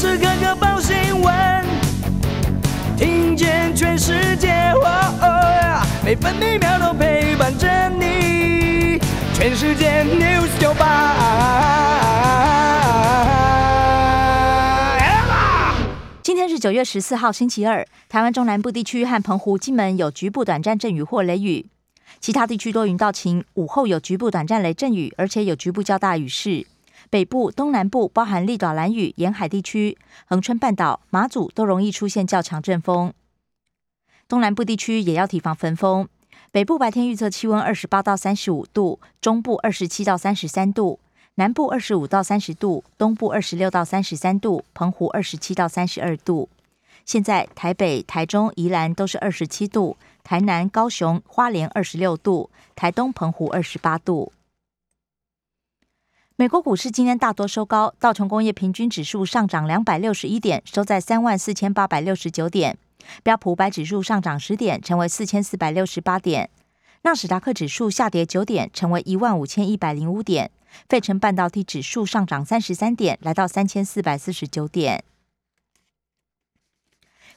时刻刻报新闻，听见全世界，每分每秒都陪伴着你。全世界 news 九八。今天是九月十四号，星期二。台湾中南部地区和澎湖、金门有局部短暂阵雨或雷雨，其他地区多云到晴。午后有局部短暂雷阵雨，而且有局部较大雨势。北部、东南部包含立岛、兰屿沿海地区、恒春半岛、马祖都容易出现较强阵风。东南部地区也要提防分风。北部白天预测气温二十八到三十五度，中部二十七到三十三度，南部二十五到三十度，东部二十六到三十三度，澎湖二十七到三十二度。现在台北、台中、宜兰都是二十七度，台南、高雄、花莲二十六度，台东、澎湖二十八度。美国股市今天大多收高，道琼工业平均指数上涨两百六十一点，收在三万四千八百六十九点；标普五百指数上涨十点，成为四千四百六十八点；纳斯达克指数下跌九点，成为一万五千一百零五点；费城半导体指数上涨三十三点，来到三千四百四十九点。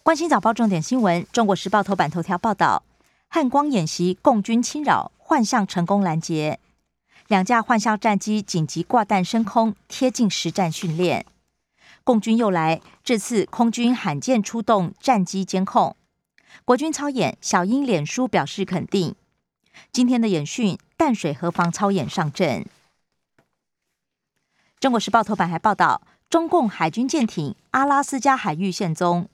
关心早报重点新闻，《中国时报》头版头条报道：汉光演习共军侵扰，幻象成功拦截。两架幻象战机紧急挂弹升空，贴近实战训练。共军又来，这次空军罕见出动战机监控。国军操演，小英脸书表示肯定。今天的演训，淡水河防操演上阵。中国时报头版还报道，中共海军舰艇阿拉斯加海域现踪，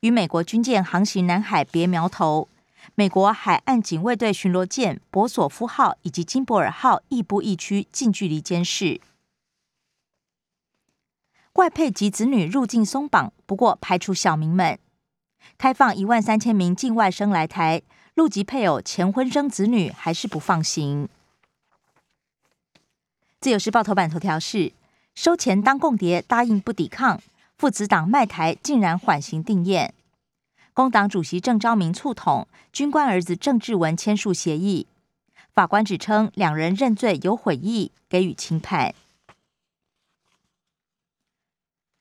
与美国军舰航行南海别苗头。美国海岸警卫队巡逻舰“博索夫号”以及“金博尔号”亦步亦趋，近距离监视。外配及子女入境松绑，不过排除小民们。开放一万三千名境外生来台，陆籍配偶前婚生子女还是不放行。自由时报头版头条是：收钱当共谍，答应不抵抗，父子党卖台竟然缓刑定验。工党主席郑昭明促统，军官儿子郑志文签署协议。法官指称两人认罪有悔意，给予轻判。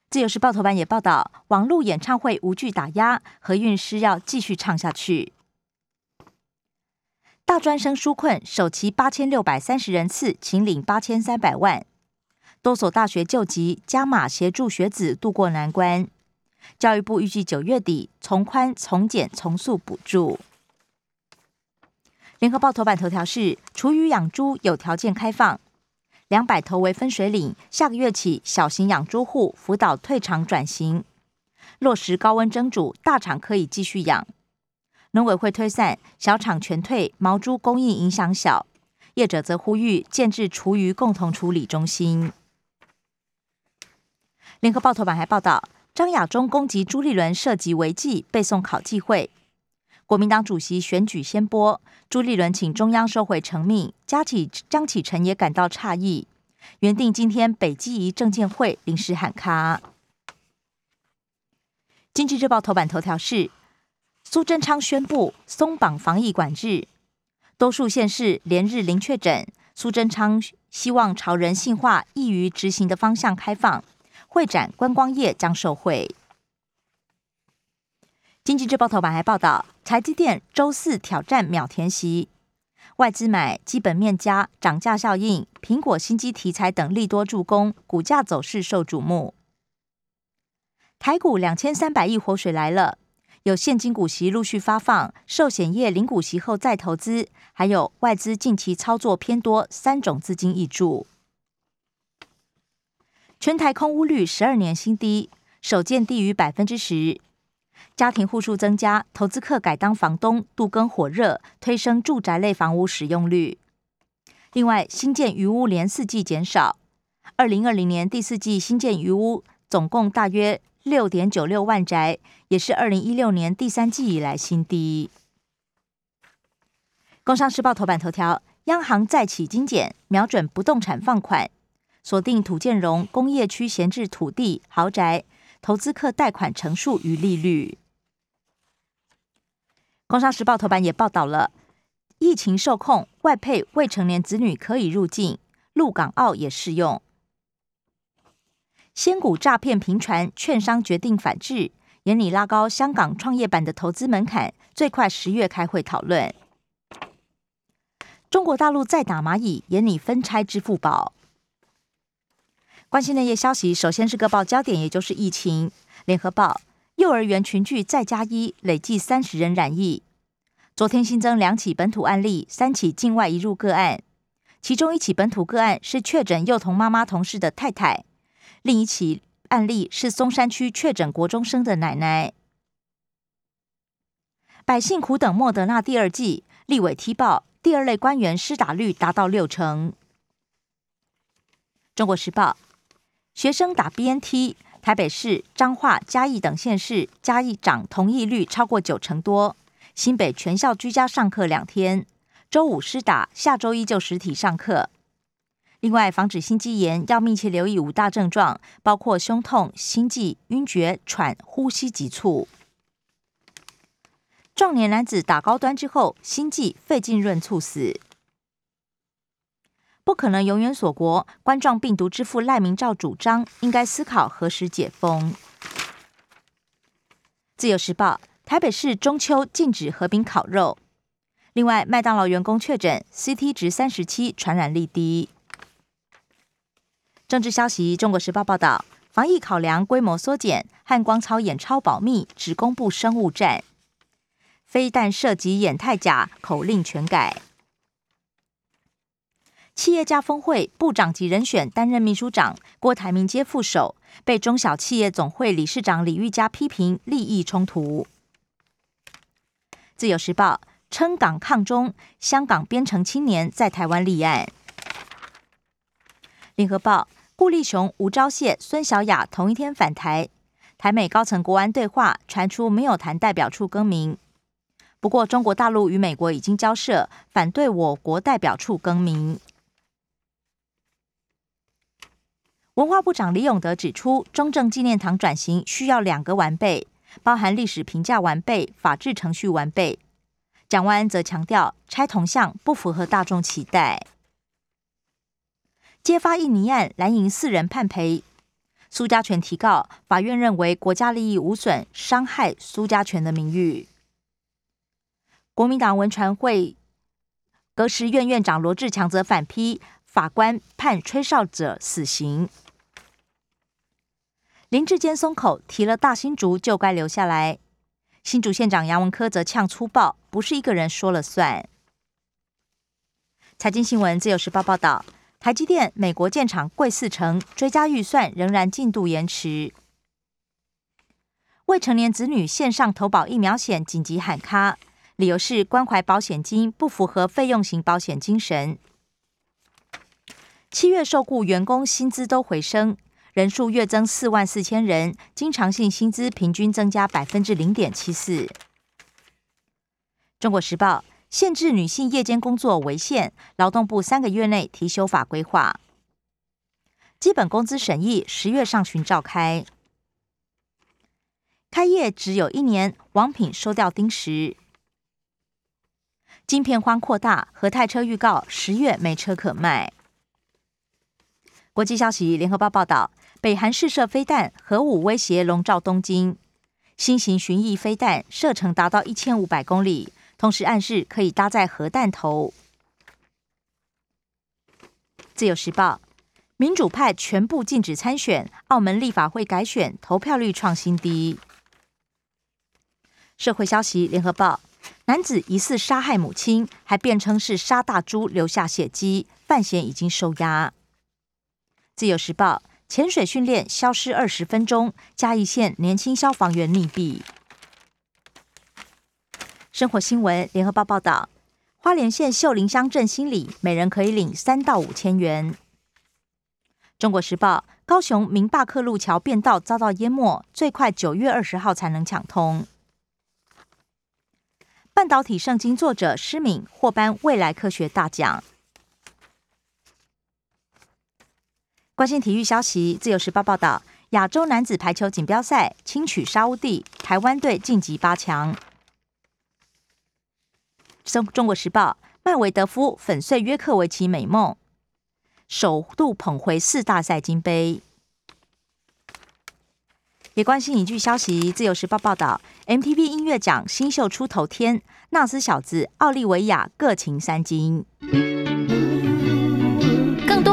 自由时报头版也报道，网络演唱会无惧打压，何韵诗要继续唱下去。大专生纾困首期八千六百三十人次，请领八千三百万。多所大学救急加码协助学子渡过难关。教育部预计九月底从宽、从简、从速补助。联合报头版头条是：厨余养猪有条件开放，两百头为分水岭，下个月起小型养猪户辅导退场转型，落实高温蒸煮，大厂可以继续养。农委会推算，小厂全退，毛猪供应影响小。业者则呼吁建制厨余共同处理中心。联合报头版还报道。张亚中攻击朱立伦涉及违纪，背送考纪会。国民党主席选举先播，朱立伦请中央收回成命。江启张启臣也感到诧异。原定今天北基宜证监会临时喊卡。经济日报头版头条是苏贞昌宣布松绑防疫管制，多数县市连日零确诊。苏贞昌希望朝人性化、易于执行的方向开放。会展观光业将受惠。经济日报头版还报道，台积电周四挑战秒填息，外资买基本面加涨价效应，苹果新机题材等利多助攻，股价走势受瞩目。台股两千三百亿活水来了，有现金股息陆续发放，寿险业领股息后再投资，还有外资近期操作偏多，三种资金挹注。全台空屋率十二年新低，首见低于百分之十。家庭户数增加，投资客改当房东，度更火热，推升住宅类房屋使用率。另外，新建余屋连四季减少，二零二零年第四季新建余屋总共大约六点九六万宅，也是二零一六年第三季以来新低。工商时报头版头条：央行再起精简，瞄准不动产放款。锁定土建融工业区闲置土地、豪宅，投资客贷款成数与利率。工商时报头版也报道了，疫情受控，外配未成年子女可以入境，陆港澳也适用。仙股诈骗频传，券商决定反制，严拟拉高香港创业板的投资门槛，最快十月开会讨论。中国大陆再打蚂蚁，严拟分拆支付宝。关心内页消息，首先是各报焦点，也就是疫情。联合报：幼儿园群聚再加一，累计三十人染疫。昨天新增两起本土案例，三起境外移入个案。其中一起本土个案是确诊幼童妈妈同事的太太，另一起案例是松山区确诊国中生的奶奶。百姓苦等莫德纳第二季，立委踢爆第二类官员施打率达到六成。中国时报。学生打 BNT，台北市、彰化、嘉义等县市嘉义长同意率超过九成多。新北全校居家上课两天，周五施打，下周一就实体上课。另外，防止心肌炎要密切留意五大症状，包括胸痛、心悸、晕厥、喘、呼吸急促。壮年男子打高端之后，心悸、肺浸润猝死。不可能永远锁国。冠状病毒之父赖明照主张，应该思考何时解封。自由时报：台北市中秋禁止河滨烤肉。另外，麦当劳员工确诊，CT 值三十七，传染力低。政治消息：中国时报报道，防疫考量规模缩减，汉光操演超保密，只公布生物战。非但涉及演太假，口令全改。企业家峰会部长级人选担任秘书长，郭台铭接副手，被中小企业总会理事长李玉嘉批评利益冲突。自由时报称港抗中，香港编程青年在台湾立案。联合报顾立雄、吴钊燮、孙小雅同一天返台，台美高层国安对话传出没有谈代表处更名。不过中国大陆与美国已经交涉，反对我国代表处更名。文化部长李永德指出，中正纪念堂转型需要两个完备，包含历史评价完备、法治程序完备。蒋万安则强调，拆铜像不符合大众期待。揭发印尼案，蓝营四人判赔，苏家权提告，法院认为国家利益无损，伤害苏家权的名誉。国民党文传会革时院院长罗志强则反批。法官判吹哨者死刑。林志坚松口提了大新竹就该留下来。新竹县长杨文科则呛粗暴，不是一个人说了算。财经新闻自由时报报道，台积电美国建厂贵四成，追加预算仍然进度延迟。未成年子女线上投保疫苗险紧急喊卡，理由是关怀保险金不符合费用型保险精神。七月受雇员工薪资都回升，人数月增四万四千人，经常性薪资平均增加百分之零点七四。中国时报限制女性夜间工作违宪，劳动部三个月内提修法规划。基本工资审议十月上旬召开，开业只有一年，王品收掉丁石。晶片荒扩大，和泰车预告十月没车可卖。国际消息：联合报报道，北韩试射飞弹，核武威胁笼罩东京。新型巡弋飞弹射程达到一千五百公里，同时暗示可以搭载核弹头。自由时报：民主派全部禁止参选，澳门立法会改选投票率创新低。社会消息：联合报：男子疑似杀害母亲，还辩称是杀大猪留下血迹，范闲已经收押。自由时报潜水训练消失二十分钟，嘉义县年轻消防员溺毙。生活新闻联合报报道，花莲县秀林乡镇心里，每人可以领三到五千元。中国时报高雄明坝克路桥变道遭到淹没，最快九月二十号才能抢通。半导体圣经作者施敏获颁未来科学大奖。关心体育消息，自由时报报道：亚洲男子排球锦标赛轻取沙乌地，台湾队晋级八强。中中国时报：麦维德夫粉碎约克维奇美梦，首度捧回四大赛金杯。也关心一句消息，《自由时报》报道，MTV 音乐奖新秀出头天，纳斯小子、奥利维亚各擒三金。